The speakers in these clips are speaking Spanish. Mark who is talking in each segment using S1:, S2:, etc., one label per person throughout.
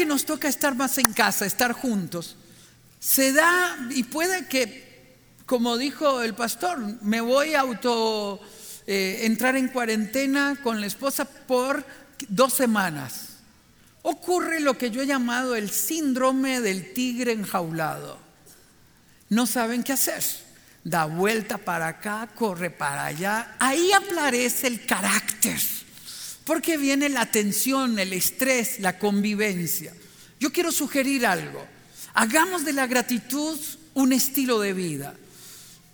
S1: que nos toca estar más en casa, estar juntos, se da y puede que, como dijo el pastor, me voy a auto eh, entrar en cuarentena con la esposa por dos semanas. Ocurre lo que yo he llamado el síndrome del tigre enjaulado. No saben qué hacer. Da vuelta para acá, corre para allá. Ahí aparece el carácter. Porque viene la tensión, el estrés, la convivencia. Yo quiero sugerir algo. Hagamos de la gratitud un estilo de vida.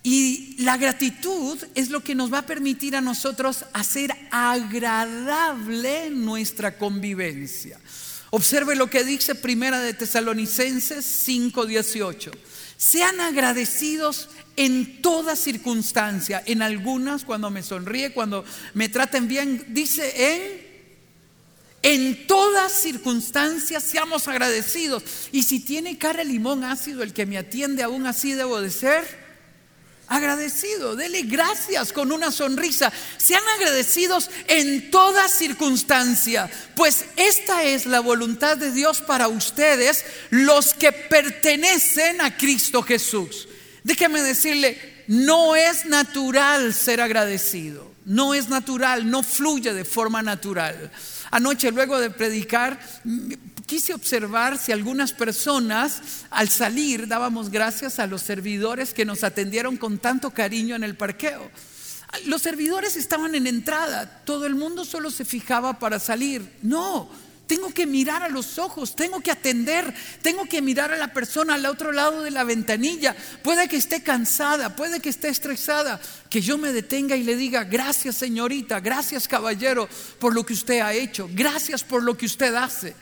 S1: Y la gratitud es lo que nos va a permitir a nosotros hacer agradable nuestra convivencia. Observe lo que dice Primera de Tesalonicenses 5:18. Sean agradecidos en toda circunstancia, en algunas cuando me sonríe, cuando me traten bien, dice en en todas circunstancias seamos agradecidos. Y si tiene cara limón ácido el que me atiende, aún así debo de ser agradecido, dele gracias con una sonrisa. Sean agradecidos en toda circunstancia, pues esta es la voluntad de Dios para ustedes, los que pertenecen a Cristo Jesús. Déjeme decirle, no es natural ser agradecido, no es natural, no fluye de forma natural. Anoche, luego de predicar, quise observar si algunas personas al salir dábamos gracias a los servidores que nos atendieron con tanto cariño en el parqueo. Los servidores estaban en entrada, todo el mundo solo se fijaba para salir. No, tengo que mirar a los ojos, tengo que atender, tengo que mirar a la persona al otro lado de la ventanilla. Puede que esté cansada, puede que esté estresada, que yo me detenga y le diga, gracias señorita, gracias caballero por lo que usted ha hecho, gracias por lo que usted hace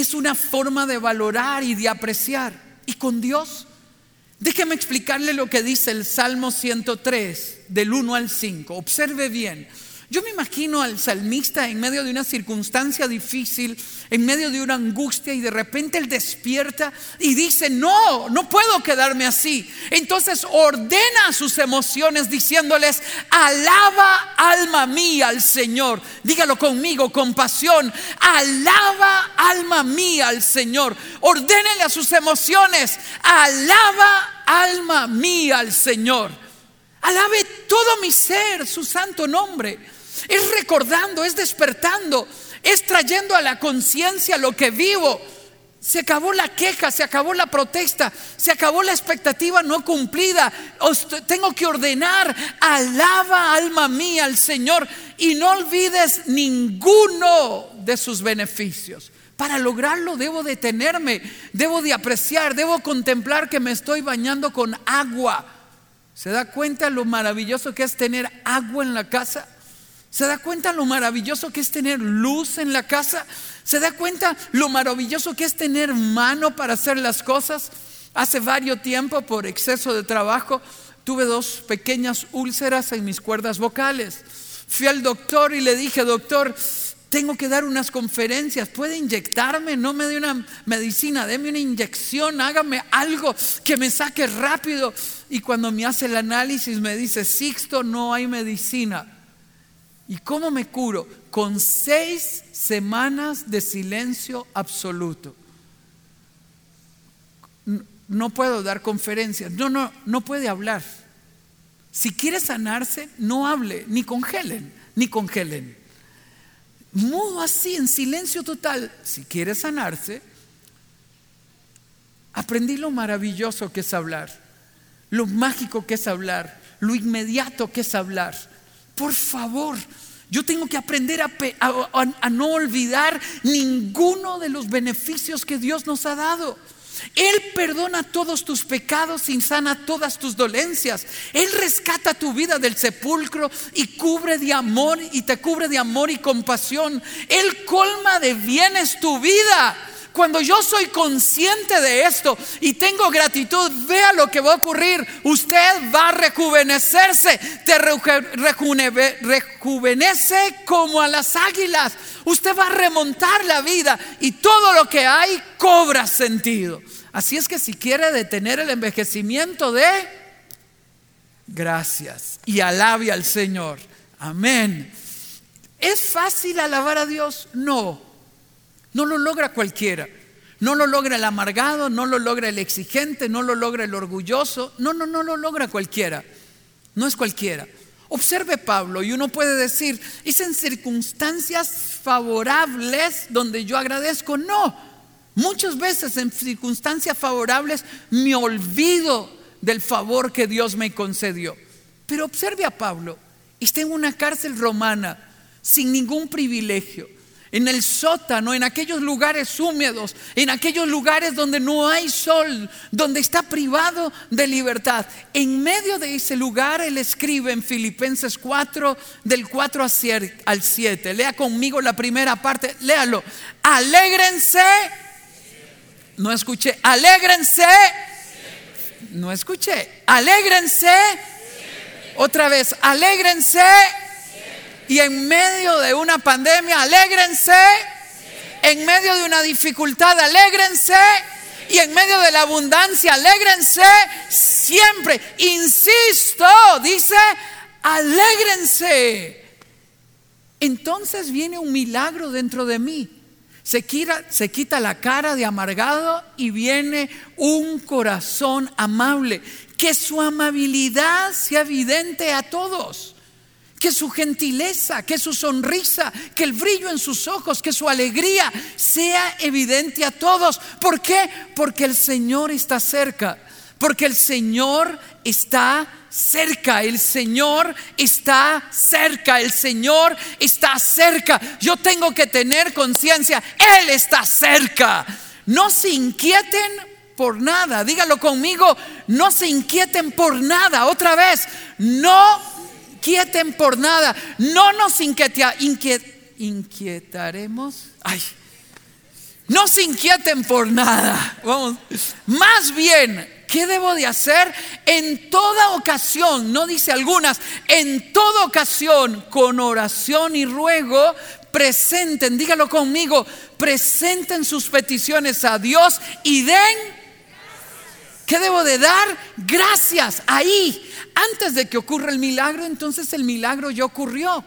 S1: es una forma de valorar y de apreciar. Y con Dios, déjeme explicarle lo que dice el Salmo 103, del 1 al 5. Observe bien. Yo me imagino al salmista en medio de una circunstancia difícil, en medio de una angustia y de repente él despierta y dice, no, no puedo quedarme así. Entonces ordena sus emociones diciéndoles, alaba alma mía al Señor. Dígalo conmigo, con pasión, alaba alma mía al Señor. Ordénele a sus emociones, alaba alma mía al Señor. Alabe todo mi ser, su santo nombre es recordando, es despertando, es trayendo a la conciencia lo que vivo. Se acabó la queja, se acabó la protesta, se acabó la expectativa no cumplida. tengo que ordenar, alaba alma mía al Señor y no olvides ninguno de sus beneficios. Para lograrlo debo detenerme, debo de apreciar, debo contemplar que me estoy bañando con agua. ¿Se da cuenta lo maravilloso que es tener agua en la casa? ¿Se da cuenta lo maravilloso que es tener luz en la casa? ¿Se da cuenta lo maravilloso que es tener mano para hacer las cosas? Hace varios tiempo, por exceso de trabajo, tuve dos pequeñas úlceras en mis cuerdas vocales. Fui al doctor y le dije, doctor, tengo que dar unas conferencias, puede inyectarme, no me dé una medicina, déme una inyección, hágame algo que me saque rápido. Y cuando me hace el análisis me dice, Sixto, no hay medicina. ¿Y cómo me curo? Con seis semanas de silencio absoluto. No puedo dar conferencias. No, no, no puede hablar. Si quiere sanarse, no hable, ni congelen, ni congelen. Mudo así, en silencio total. Si quiere sanarse, aprendí lo maravilloso que es hablar, lo mágico que es hablar, lo inmediato que es hablar por favor, yo tengo que aprender a, no olvidar ninguno de los beneficios que Dios nos ha dado. Él perdona todos tus pecados y sana todas tus dolencias. Él rescata tu vida del sepulcro y cubre de amor y te cubre de amor y compasión. Él colma de bienes tu vida. Cuando yo soy consciente de esto y tengo gratitud, vea lo que va a ocurrir. Usted va a rejuvenecerse, te rejuvenece como a las águilas. Usted va a remontar la vida y todo lo que hay cobra sentido. Así es que si quiere detener el envejecimiento de gracias y alabe al Señor. Amén. ¿Es fácil alabar a Dios? No. No lo logra cualquiera. No lo logra el amargado, no lo logra el exigente, no lo logra el orgulloso. No, no, no lo logra cualquiera. No es cualquiera. Observe Pablo y uno puede decir, es en circunstancias favorables donde yo agradezco. No, muchas veces en circunstancias favorables me olvido del favor que Dios me concedió. Pero observe a Pablo, está en una cárcel romana sin ningún privilegio en el sótano, en aquellos lugares húmedos, en aquellos lugares donde no hay sol, donde está privado de libertad. En medio de ese lugar, él escribe en Filipenses 4, del 4 al 7. Lea conmigo la primera parte, léalo. Alégrense. No escuché, alégrense. No escuché, alégrense. Otra vez, alégrense y en medio de una pandemia, alégrense. En medio de una dificultad, alégrense. Y en medio de la abundancia, alégrense siempre. Insisto, dice, alégrense. Entonces viene un milagro dentro de mí. Se quita, se quita la cara de amargado y viene un corazón amable. Que su amabilidad sea evidente a todos que su gentileza, que su sonrisa, que el brillo en sus ojos, que su alegría sea evidente a todos. ¿Por qué? Porque el Señor está cerca, porque el Señor está cerca, el Señor está cerca, el Señor está cerca. Yo tengo que tener conciencia, Él está cerca. No se inquieten por nada, dígalo conmigo, no se inquieten por nada. Otra vez, no inquieten por nada. No nos inquietaremos. Ay, no se inquieten por nada. Vamos. Más bien, ¿qué debo de hacer? En toda ocasión, no dice algunas, en toda ocasión, con oración y ruego, presenten, dígalo conmigo, presenten sus peticiones a Dios y den ¿Qué debo de dar? Gracias. Ahí, antes de que ocurra el milagro, entonces el milagro ya ocurrió.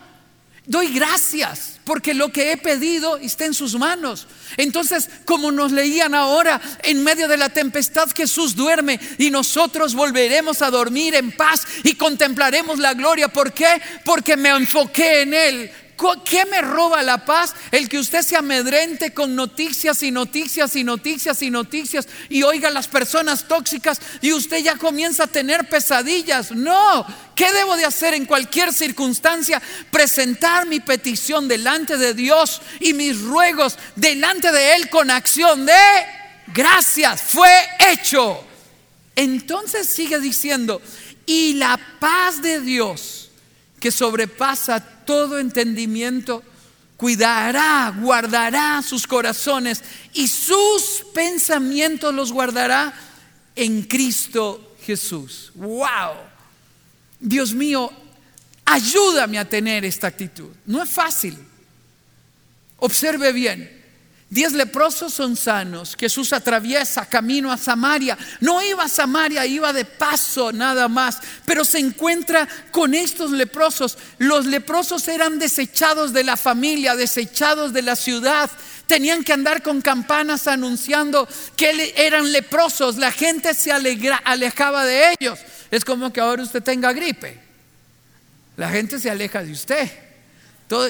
S1: Doy gracias porque lo que he pedido está en sus manos. Entonces, como nos leían ahora, en medio de la tempestad Jesús duerme y nosotros volveremos a dormir en paz y contemplaremos la gloria. ¿Por qué? Porque me enfoqué en Él. ¿Qué me roba la paz? El que usted se amedrente con noticias y noticias y noticias y noticias y oiga las personas tóxicas y usted ya comienza a tener pesadillas. No, ¿qué debo de hacer en cualquier circunstancia? Presentar mi petición delante de Dios y mis ruegos delante de Él con acción de gracias. Fue hecho. Entonces sigue diciendo, y la paz de Dios que sobrepasa todo entendimiento, cuidará, guardará sus corazones y sus pensamientos los guardará en Cristo Jesús. ¡Wow! Dios mío, ayúdame a tener esta actitud. No es fácil. Observe bien. Diez leprosos son sanos. Jesús atraviesa camino a Samaria. No iba a Samaria, iba de paso nada más. Pero se encuentra con estos leprosos. Los leprosos eran desechados de la familia, desechados de la ciudad. Tenían que andar con campanas anunciando que eran leprosos. La gente se alejaba de ellos. Es como que ahora usted tenga gripe. La gente se aleja de usted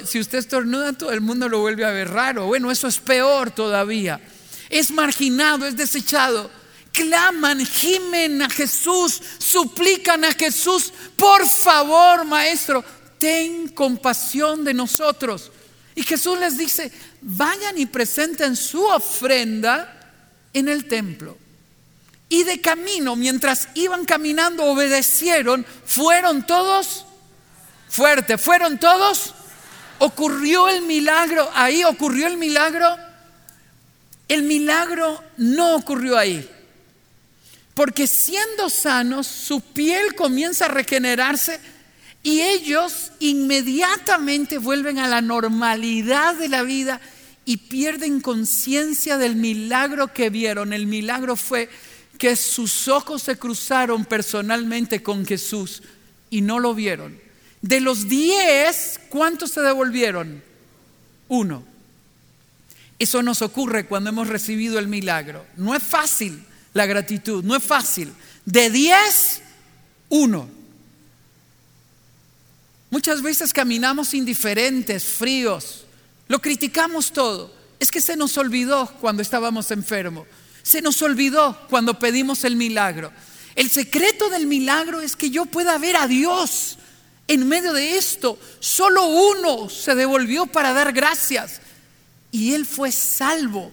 S1: si usted estornuda, todo el mundo lo vuelve a ver raro. Bueno, eso es peor todavía. Es marginado, es desechado. Claman, gimen a Jesús, suplican a Jesús, por favor, maestro, ten compasión de nosotros. Y Jesús les dice, vayan y presenten su ofrenda en el templo. Y de camino, mientras iban caminando, obedecieron, fueron todos fuerte, fueron todos ocurrió el milagro, ahí ocurrió el milagro. El milagro no ocurrió ahí. Porque siendo sanos, su piel comienza a regenerarse y ellos inmediatamente vuelven a la normalidad de la vida y pierden conciencia del milagro que vieron. El milagro fue que sus ojos se cruzaron personalmente con Jesús y no lo vieron. De los diez, ¿cuántos se devolvieron? Uno. Eso nos ocurre cuando hemos recibido el milagro. No es fácil la gratitud, no es fácil. De 10, 1. Muchas veces caminamos indiferentes, fríos, lo criticamos todo. Es que se nos olvidó cuando estábamos enfermos, se nos olvidó cuando pedimos el milagro. El secreto del milagro es que yo pueda ver a Dios en medio de esto. Solo uno se devolvió para dar gracias y él fue salvo.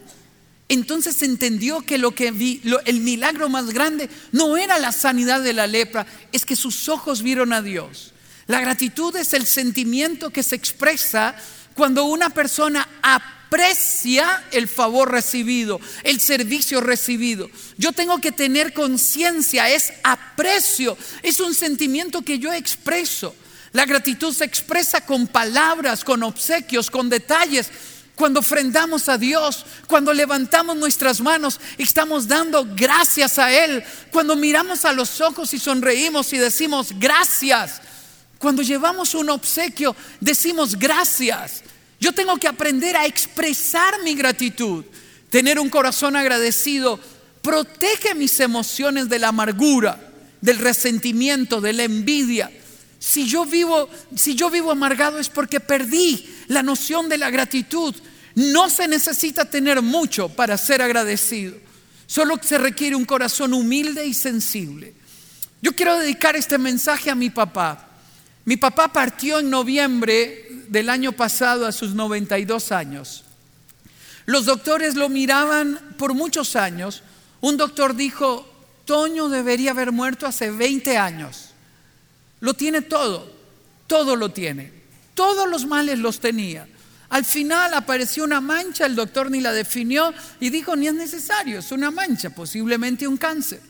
S1: Entonces entendió que lo que el milagro más grande no era la sanidad de la lepra, es que sus ojos vieron a Dios. La gratitud es el sentimiento que se expresa cuando una persona aprecia el favor recibido, el servicio recibido. Yo tengo que tener conciencia, es aprecio, es un sentimiento que yo expreso. La gratitud se expresa con palabras, con obsequios, con detalles. Cuando ofrendamos a Dios, cuando levantamos nuestras manos y estamos dando gracias a Él, cuando miramos a los ojos y sonreímos y decimos gracias, cuando llevamos un obsequio, decimos gracias. Yo tengo que aprender a expresar mi gratitud. Tener un corazón agradecido protege mis emociones de la amargura, del resentimiento, de la envidia. Si yo vivo, si yo vivo amargado es porque perdí la noción de la gratitud. No se necesita tener mucho para ser agradecido. Solo se requiere un corazón humilde y sensible. Yo quiero dedicar este mensaje a mi papá. Mi papá partió en noviembre del año pasado a sus 92 años. Los doctores lo miraban por muchos años. Un doctor dijo, Toño debería haber muerto hace 20 años. Lo tiene todo, todo lo tiene. Todos los males los tenía. Al final apareció una mancha, el doctor ni la definió y dijo, ni es necesario, es una mancha, posiblemente un cáncer.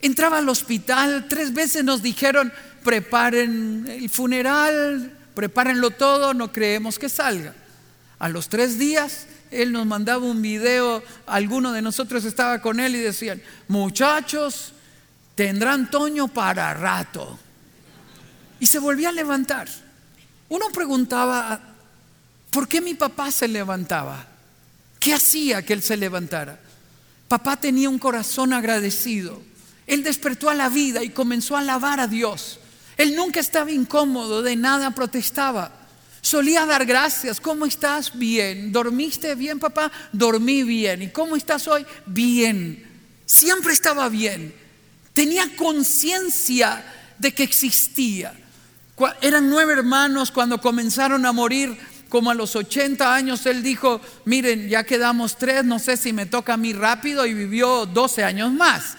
S1: Entraba al hospital, tres veces nos dijeron, preparen el funeral, prepárenlo todo, no creemos que salga. A los tres días, él nos mandaba un video, alguno de nosotros estaba con él y decían, muchachos, tendrán Toño para rato. Y se volvía a levantar. Uno preguntaba, ¿por qué mi papá se levantaba? ¿Qué hacía que él se levantara? Papá tenía un corazón agradecido. Él despertó a la vida y comenzó a alabar a Dios. Él nunca estaba incómodo, de nada protestaba. Solía dar gracias. ¿Cómo estás? Bien. ¿Dormiste bien, papá? Dormí bien. ¿Y cómo estás hoy? Bien. Siempre estaba bien. Tenía conciencia de que existía. Eran nueve hermanos cuando comenzaron a morir, como a los 80 años, él dijo, miren, ya quedamos tres, no sé si me toca a mí rápido y vivió 12 años más.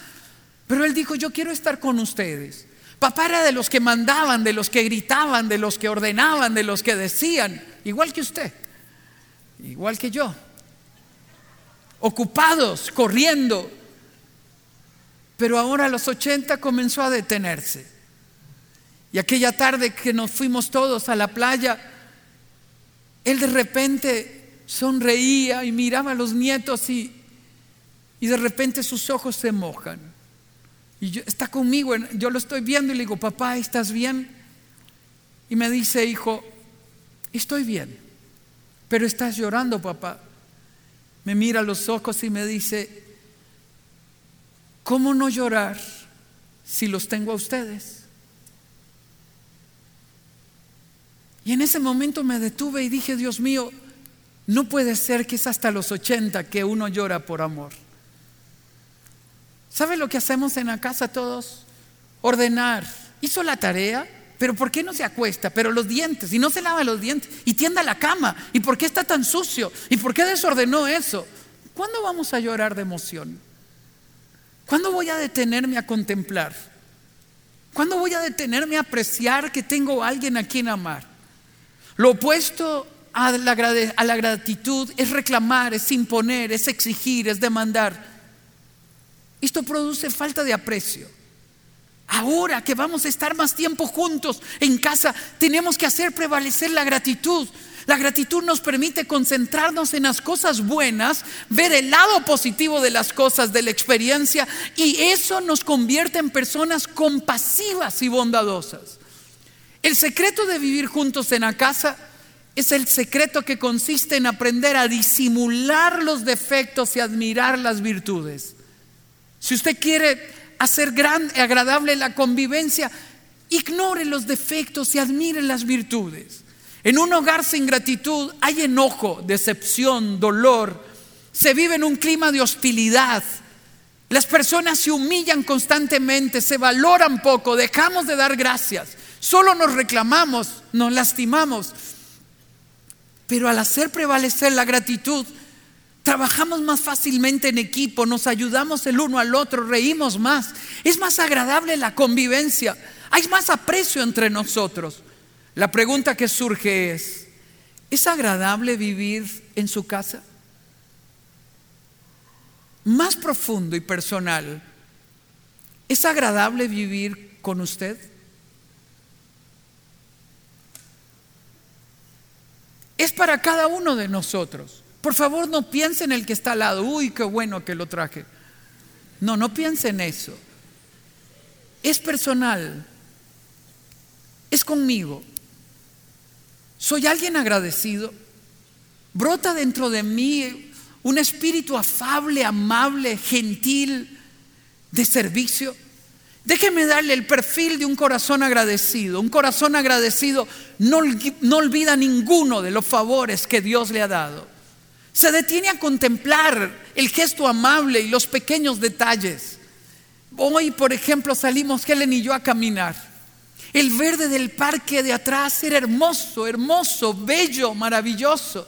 S1: Pero él dijo, yo quiero estar con ustedes. Papá era de los que mandaban, de los que gritaban, de los que ordenaban, de los que decían, igual que usted, igual que yo. Ocupados, corriendo. Pero ahora a los 80 comenzó a detenerse. Y aquella tarde que nos fuimos todos a la playa, él de repente sonreía y miraba a los nietos y, y de repente sus ojos se mojan. Y yo, está conmigo, yo lo estoy viendo y le digo, papá, ¿estás bien? Y me dice, hijo, estoy bien, pero estás llorando, papá. Me mira a los ojos y me dice, ¿cómo no llorar si los tengo a ustedes? Y en ese momento me detuve y dije, Dios mío, no puede ser que es hasta los 80 que uno llora por amor. ¿Sabe lo que hacemos en la casa todos? Ordenar. Hizo la tarea, pero ¿por qué no se acuesta? Pero los dientes, y no se lava los dientes, y tienda la cama, ¿y por qué está tan sucio? ¿Y por qué desordenó eso? ¿Cuándo vamos a llorar de emoción? ¿Cuándo voy a detenerme a contemplar? ¿Cuándo voy a detenerme a apreciar que tengo a alguien a quien amar? Lo opuesto a la, gratitud es reclamar, es imponer, es exigir, es demandar. Esto produce falta de aprecio. Ahora que vamos a estar más tiempo juntos en casa, tenemos que hacer prevalecer la gratitud. La gratitud nos permite concentrarnos en las cosas buenas, ver el lado positivo de las cosas, de la experiencia, y eso nos convierte en personas compasivas y bondadosas. El secreto de vivir juntos en la casa es el secreto que consiste en aprender a disimular los defectos y admirar las virtudes. Si usted quiere hacer gran, agradable la convivencia, ignore los defectos y admire las virtudes. En un hogar sin gratitud hay enojo, decepción, dolor. Se vive en un clima de hostilidad. Las personas se humillan constantemente, se valoran poco, dejamos de dar gracias. Solo nos reclamamos, nos lastimamos. Pero al hacer prevalecer la gratitud, trabajamos más fácilmente en equipo, nos ayudamos el uno al otro, reímos más. Es más agradable la convivencia, hay más aprecio entre nosotros. La pregunta que surge es, ¿es agradable vivir en su casa? Más profundo y personal, ¿es agradable vivir con usted? Es para cada uno de nosotros. Por favor, no piense en el que está al lado. Uy, qué bueno que lo traje. No, no piense en eso. Es personal. Es conmigo. Soy alguien agradecido. Brota dentro de mí un espíritu afable, amable, gentil, de servicio. Déjeme darle el perfil de un corazón agradecido. Un corazón agradecido no, no, olvida ninguno de los favores que Dios le ha dado. Se detiene a contemplar el gesto amable y los pequeños detalles. Hoy, por ejemplo, salimos Helen y yo a caminar. El verde del parque de atrás era hermoso, hermoso, bello, maravilloso.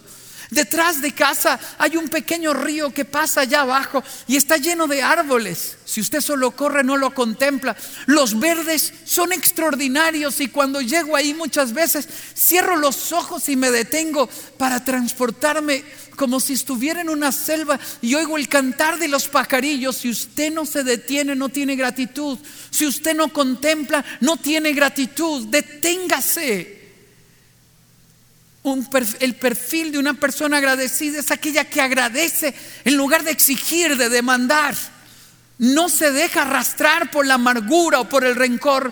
S1: Detrás de casa hay un pequeño río que pasa allá abajo y está lleno de árboles. Si usted solo corre no lo contempla. Los verdes son extraordinarios y cuando llego ahí muchas veces cierro los ojos y me detengo para transportarme como si estuviera en una selva y oigo el cantar de los pajarillos. Si usted no se detiene, no tiene gratitud. Si usted no contempla, no tiene gratitud. Deténgase el perfil de una persona agradecida es aquella que agradece en lugar de exigir, de demandar. No se deja arrastrar por la amargura o por el rencor,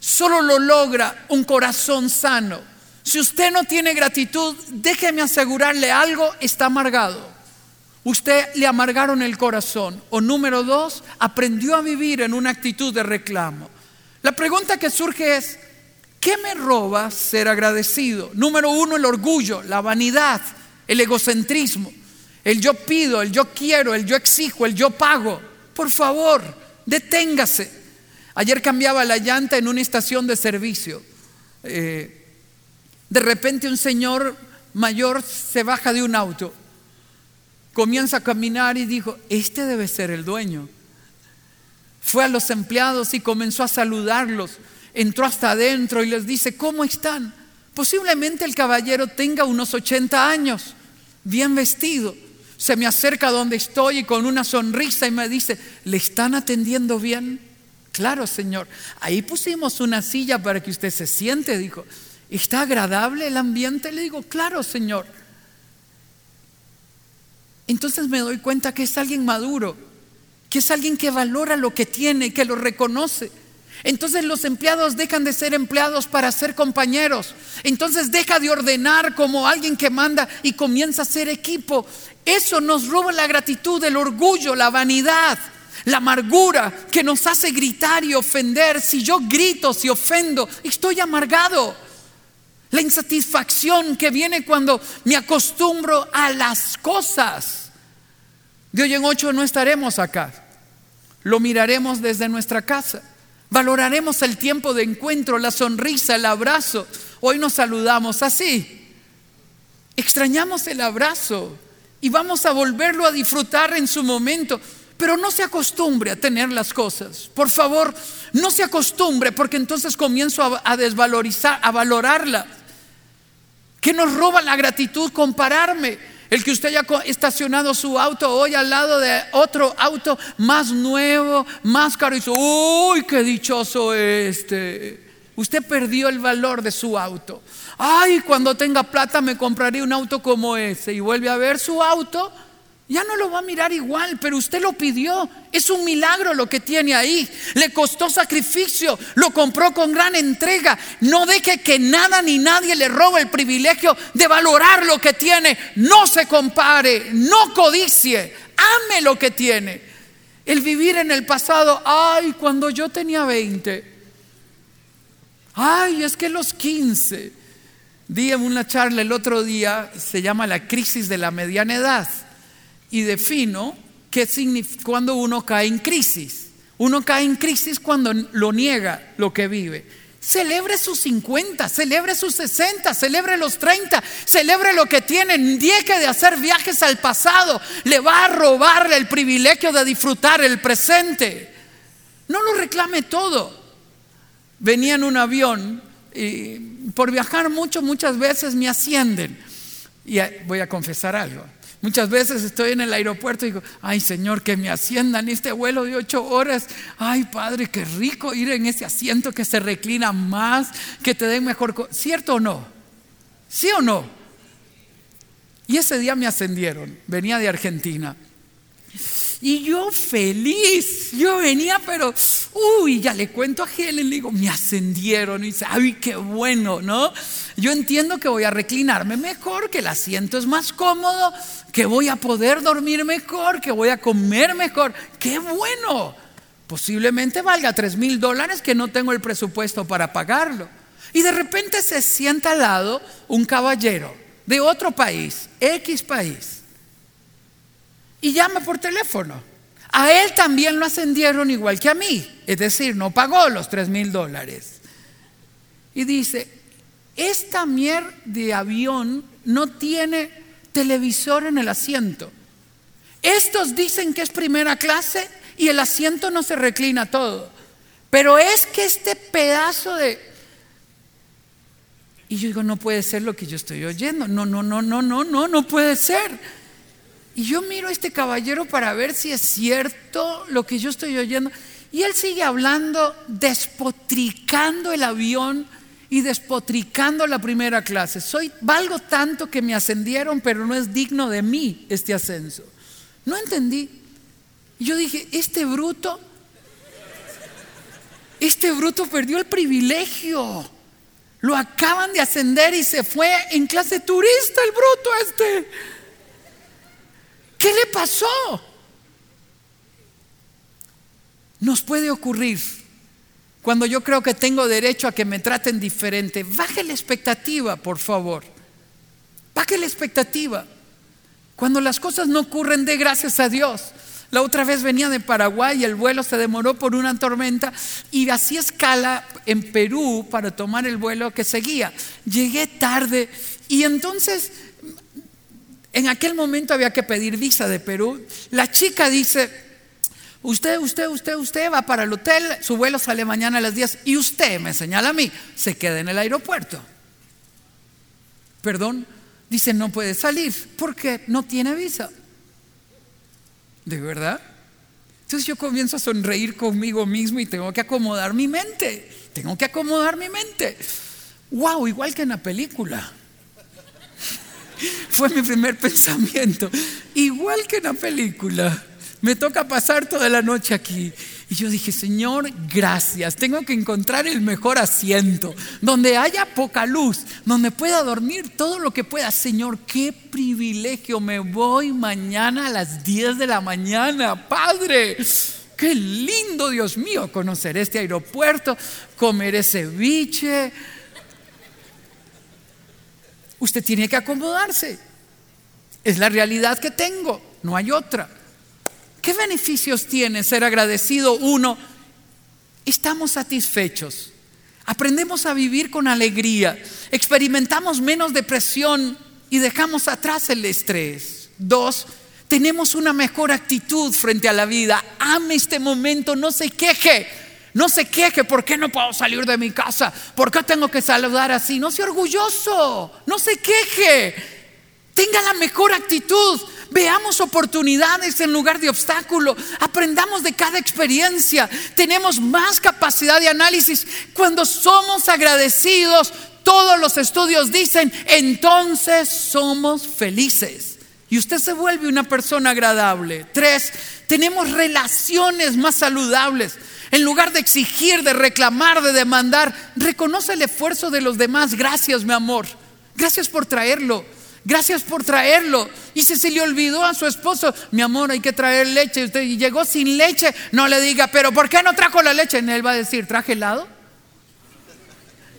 S1: solo lo logra un corazón sano. Si usted no tiene gratitud, déjeme asegurarle algo, está amargado. Usted le amargaron el corazón. O número dos, aprendió a vivir en una actitud de reclamo. La pregunta que surge es, ¿Qué me roba ser agradecido? Número uno, el orgullo, la vanidad, el egocentrismo, el yo pido, el yo quiero, el yo exijo, el yo pago. Por favor, deténgase. Ayer cambiaba la llanta en una estación de servicio. Eh, de repente un señor mayor se baja de un auto, comienza a caminar y dijo, este debe ser el dueño. Fue a los empleados y comenzó a saludarlos entró hasta adentro y les dice, ¿cómo están? Posiblemente el caballero tenga unos 80 años, bien vestido. Se me acerca donde estoy y con una sonrisa y me dice, ¿le están atendiendo bien? Claro, señor. Ahí pusimos una silla para que usted se siente, dijo. ¿Está agradable el ambiente? Le digo, claro, señor. Entonces me doy cuenta que es alguien maduro, que es alguien que valora lo que tiene, que lo reconoce. Entonces los empleados dejan de ser empleados para ser compañeros. Entonces deja de ordenar como alguien que manda y comienza a ser equipo. Eso nos roba la gratitud, el orgullo, la vanidad, la amargura que nos hace gritar y ofender. Si yo grito, si ofendo, estoy amargado. La insatisfacción que viene cuando me acostumbro a las cosas. De hoy en ocho no estaremos acá. Lo miraremos desde nuestra casa. Valoraremos el tiempo de encuentro, la sonrisa, el abrazo. Hoy nos saludamos así. Extrañamos el abrazo y vamos a volverlo a disfrutar en su momento. Pero no se acostumbre a tener las cosas. Por favor, no se acostumbre porque entonces comienzo a, desvalorizar, a valorarla. ¿Qué nos roba la gratitud? Compararme. El que usted haya estacionado su auto hoy al lado de otro auto más nuevo, más caro y dice, uy, qué dichoso este. Usted perdió el valor de su auto. Ay, cuando tenga plata me compraré un auto como ese. Y vuelve a ver su auto Ya no lo va a mirar igual, pero usted lo pidió. Es un milagro lo que tiene ahí. Le costó sacrificio, lo compró con gran entrega. No deje que nada ni nadie le robe el privilegio de valorar lo que tiene. No se compare, no codicie, ame lo que tiene. El vivir en el pasado, ay, cuando yo tenía 20, ay, es que los 15. Di en una charla el otro día, se llama la crisis de la mediana edad y defino qué significa cuando uno cae en crisis. Uno cae en crisis cuando lo niega lo que vive. Celebre sus 50, celebre sus 60, celebre los 30, celebre lo que tiene. Deje de hacer viajes al pasado. Le va a robar el privilegio de disfrutar el presente. No lo reclame todo. Venía en un avión y por viajar mucho, muchas veces me ascienden. Y voy a confesar algo. Muchas veces estoy en el aeropuerto y digo, ay Señor, que me asciendan este vuelo de ocho horas. Ay Padre, qué rico ir en ese asiento que se reclina más, que te den mejor. ¿Cierto o no? ¿Sí o no? Y ese día me ascendieron, venía de Argentina. Y yo feliz, yo venía, pero, uy, ya le cuento a Helen, le digo, me ascendieron. Y dice, ay, qué bueno, ¿no? Yo entiendo que voy a reclinarme mejor, que el asiento es más cómodo, que voy a poder dormir mejor, que voy a comer mejor. ¡Qué bueno! Posiblemente valga tres mil dólares que no tengo el presupuesto para pagarlo. Y de repente se sienta al lado un caballero de otro país, X país y llama por teléfono. A él también lo ascendieron igual que a mí, es decir, no pagó los tres mil dólares. Y dice, esta mier de avión no tiene televisor en el asiento. Estos dicen que es primera clase y el asiento no se reclina todo. Pero es que este pedazo de... Y yo digo, no puede ser lo que yo estoy oyendo. No, no, no, no, no, no, no puede ser. Y yo miro a este caballero para ver si es cierto lo que yo estoy oyendo. Y él sigue hablando, despotricando el avión y despotricando la primera clase. Soy, valgo tanto que me ascendieron, pero no es digno de mí este ascenso. No entendí. Y yo dije, este bruto, este bruto perdió el privilegio. Lo acaban de ascender y se fue en clase turista el bruto este. ¿Qué le pasó? Nos puede ocurrir cuando yo creo que tengo derecho a que me traten diferente. Baje la expectativa, por favor. Baje la expectativa. Cuando las cosas no ocurren, dé gracias a Dios. La otra vez venía de Paraguay y el vuelo se demoró por una tormenta y hacía escala en Perú para tomar el vuelo que seguía. Llegué tarde y entonces en aquel momento había que pedir visa de Perú. La chica dice, usted, usted, usted, usted va para el hotel, su vuelo sale mañana a las 10 y usted me señala a mí, se queda en el aeropuerto. Perdón, dice, no puede salir porque no tiene visa. ¿De verdad? Entonces yo comienzo a sonreír conmigo mismo y tengo que acomodar mi mente. Tengo que acomodar mi mente. Wow, igual que en la película. Fue mi primer pensamiento. Igual que en la película. Me toca pasar toda la noche aquí. Y yo dije, Señor, gracias. Tengo que encontrar el mejor asiento, donde haya poca luz, donde pueda dormir todo lo que pueda. Señor, qué privilegio. Me voy mañana a las 10 de la mañana. Padre, qué lindo, Dios mío, conocer este aeropuerto, comer ese biche Usted tiene que acomodarse. Es la realidad que tengo, no hay otra. ¿Qué beneficios tiene ser agradecido? Uno, estamos satisfechos, aprendemos a vivir con alegría, experimentamos menos depresión y dejamos atrás el estrés. Dos, tenemos una mejor actitud frente a la vida. Ame este momento, no se queje. No se queje, ¿por qué no puedo salir de mi casa? ¿Por qué tengo que saludar así? No sea orgulloso, no se queje. Tenga la mejor actitud. Veamos oportunidades en lugar de obstáculos. Aprendamos de cada experiencia. Tenemos más capacidad de análisis. Cuando somos agradecidos, todos los estudios dicen, entonces somos felices. y usted se vuelve una persona agradable. Tres, tenemos relaciones más saludables. En lugar de exigir, de reclamar, de demandar, reconoce el esfuerzo de los demás. Gracias, mi amor. Gracias por traerlo. Gracias por traerlo. Y si se le olvidó a su esposo, mi amor, hay que traer leche. Usted llegó sin leche, no le diga, pero ¿por qué no trajo la leche? Y él va a decir, ¿traje helado?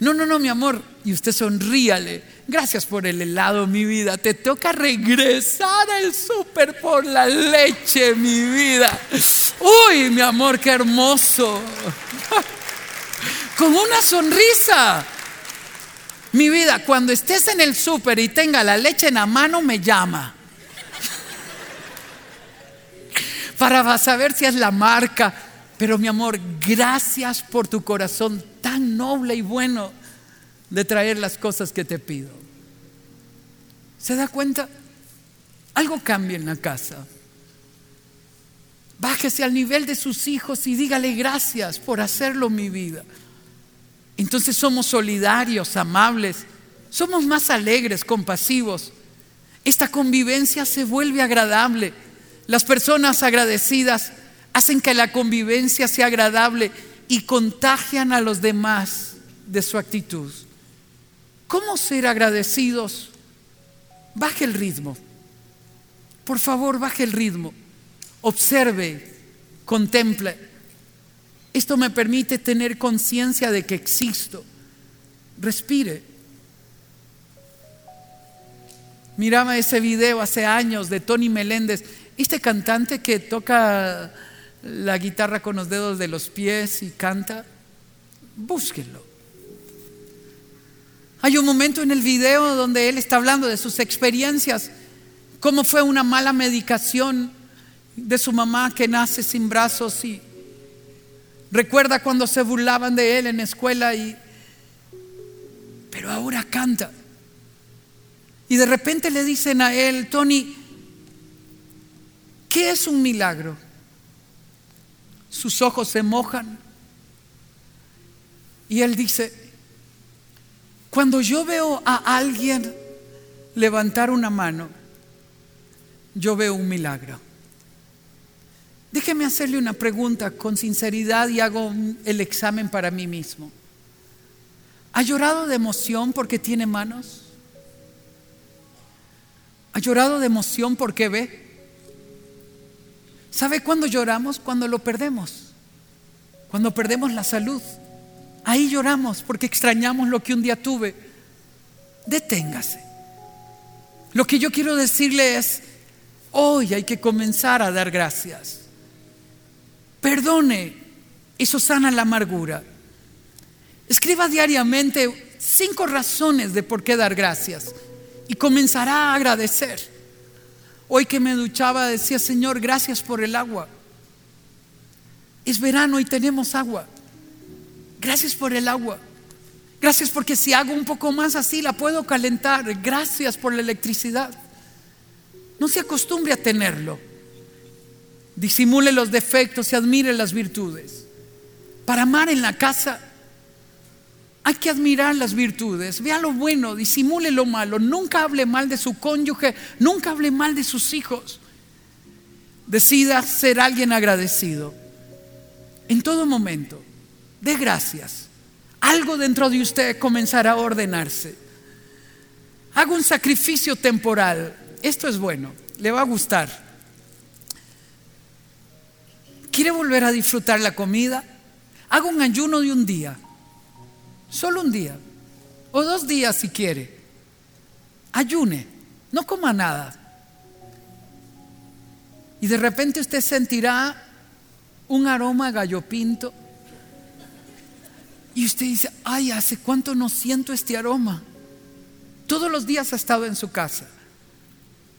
S1: No, no, no, mi amor. Y usted sonríale. Gracias por el helado, mi vida. Te toca regresar al súper por la leche, mi vida. Uy, mi amor, qué hermoso. Con una sonrisa. Mi vida, cuando estés en el súper y tenga la leche en la mano, me llama. Para saber si es la marca. Pero mi amor, gracias por tu corazón tan noble y bueno de traer las cosas que te pido. ¿Se da cuenta? Algo cambia en la casa. Bájese al nivel de sus hijos y dígale gracias por hacerlo mi vida. Entonces somos solidarios, amables, somos más alegres, compasivos. Esta convivencia se vuelve agradable. Las personas agradecidas hacen que la convivencia sea agradable y contagian a los demás de su actitud. ¿Cómo ser agradecidos? Baje el ritmo. Por favor, baje el ritmo. Observe, contemple esto me permite tener conciencia de que existo. Respire. Miraba ese video hace años de Tony Meléndez, este cantante que toca la guitarra con los dedos de los pies y canta. Búsquenlo. Hay un momento en el video donde él está hablando de sus experiencias, cómo fue una mala medicación de su mamá que nace sin brazos y Recuerda cuando se burlaban de él en escuela y... Pero ahora canta. Y de repente le dicen a él, Tony, ¿qué es un milagro? Sus ojos se mojan. Y él dice, cuando yo veo a alguien levantar una mano, yo veo un milagro. Déjeme hacerle una pregunta con sinceridad y hago el examen para mí mismo. ¿Ha llorado de emoción porque tiene manos? ¿Ha llorado de emoción porque ve? ¿Sabe cuándo lloramos? Cuando lo perdemos. Cuando perdemos la salud. Ahí lloramos porque extrañamos lo que un día tuve. Deténgase. Lo que yo quiero decirle es, hoy hay que comenzar a dar gracias. Perdone, eso sana la amargura. Escriba diariamente cinco razones de por qué dar gracias y comenzará a agradecer. Hoy que me duchaba decía, Señor, gracias por el agua. Es verano y tenemos agua. Gracias por el agua. Gracias porque si hago un poco más así la puedo calentar. Gracias por la electricidad. No se acostumbre a tenerlo disimule los defectos y admire las virtudes. Para amar en la casa hay que admirar las virtudes, vea lo bueno, disimule lo malo, nunca hable mal de su cónyuge, nunca hable mal de sus hijos. Decida ser alguien agradecido en todo momento. De gracias. Algo dentro de usted comenzará a ordenarse. Haga un sacrificio temporal. Esto es bueno, le va a gustar. ¿Quiere volver a disfrutar la comida? Haga un ayuno de un día. Solo un día. O dos días si quiere. Ayune. No coma nada. Y de repente usted sentirá un aroma gallo pinto. Y usted dice, ay, ¿hace cuánto no siento este aroma? Todos los días ha estado en su casa,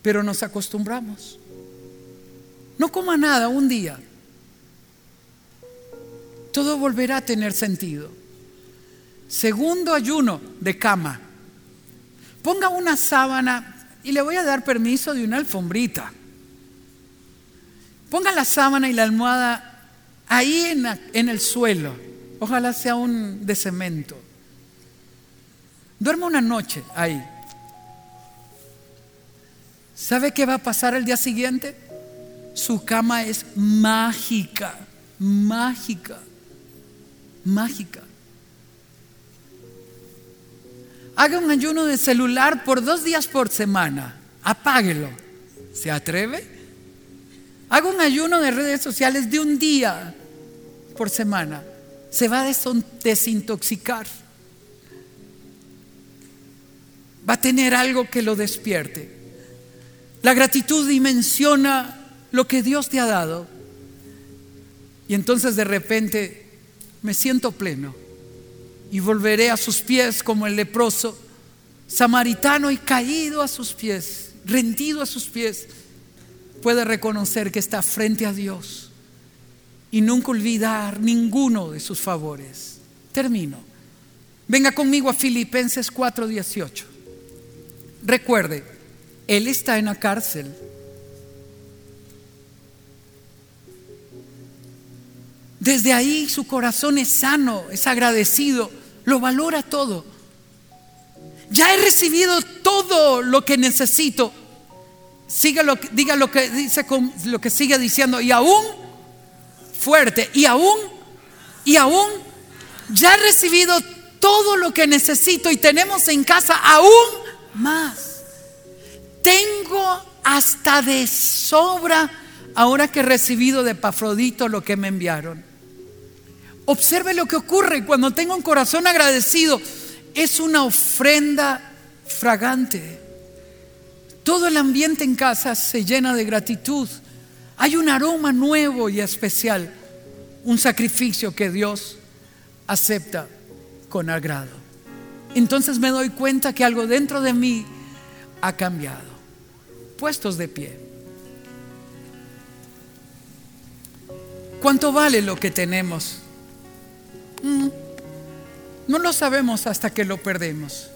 S1: pero nos acostumbramos. No coma nada un día todo volverá a tener sentido. Segundo ayuno de cama. Ponga una sábana y le voy a dar permiso de una alfombrita. Ponga la sábana y la almohada ahí en, el suelo. Ojalá sea un de cemento. Duerma una noche ahí. ¿Sabe qué va a pasar el día siguiente? Su cama es mágica, mágica, mágica. Haga un ayuno de celular por dos días por semana. Apáguelo. ¿Se atreve? Haga un ayuno de redes sociales de un día por semana. Se va a desintoxicar. Va a tener algo que lo despierte. La gratitud dimensiona lo que Dios te ha dado. Y entonces de repente me siento pleno y volveré a sus pies como el leproso, samaritano y caído a sus pies, rendido a sus pies, puede reconocer que está frente a Dios y nunca olvidar ninguno de sus favores. Termino. Venga conmigo a Filipenses 4:18. Recuerde, Él está en la cárcel. Desde ahí su corazón es sano, es agradecido, lo valora todo. Ya he recibido todo lo que necesito. Siga lo, diga lo que dice lo que sigue diciendo y aún fuerte y aún y aún ya he recibido todo lo que necesito y tenemos en casa aún más. Tengo hasta de sobra ahora que he recibido de Pafrodito lo que me enviaron. Observe lo que ocurre cuando tengo un corazón agradecido. Es una ofrenda fragante. Todo el ambiente en casa se llena de gratitud. Hay un aroma nuevo y especial. Un sacrificio que Dios acepta con agrado. Entonces me doy cuenta que algo dentro de mí ha cambiado. Puestos de pie. ¿Cuánto vale lo que tenemos? Mm. No lo sabemos hasta que lo perdemos.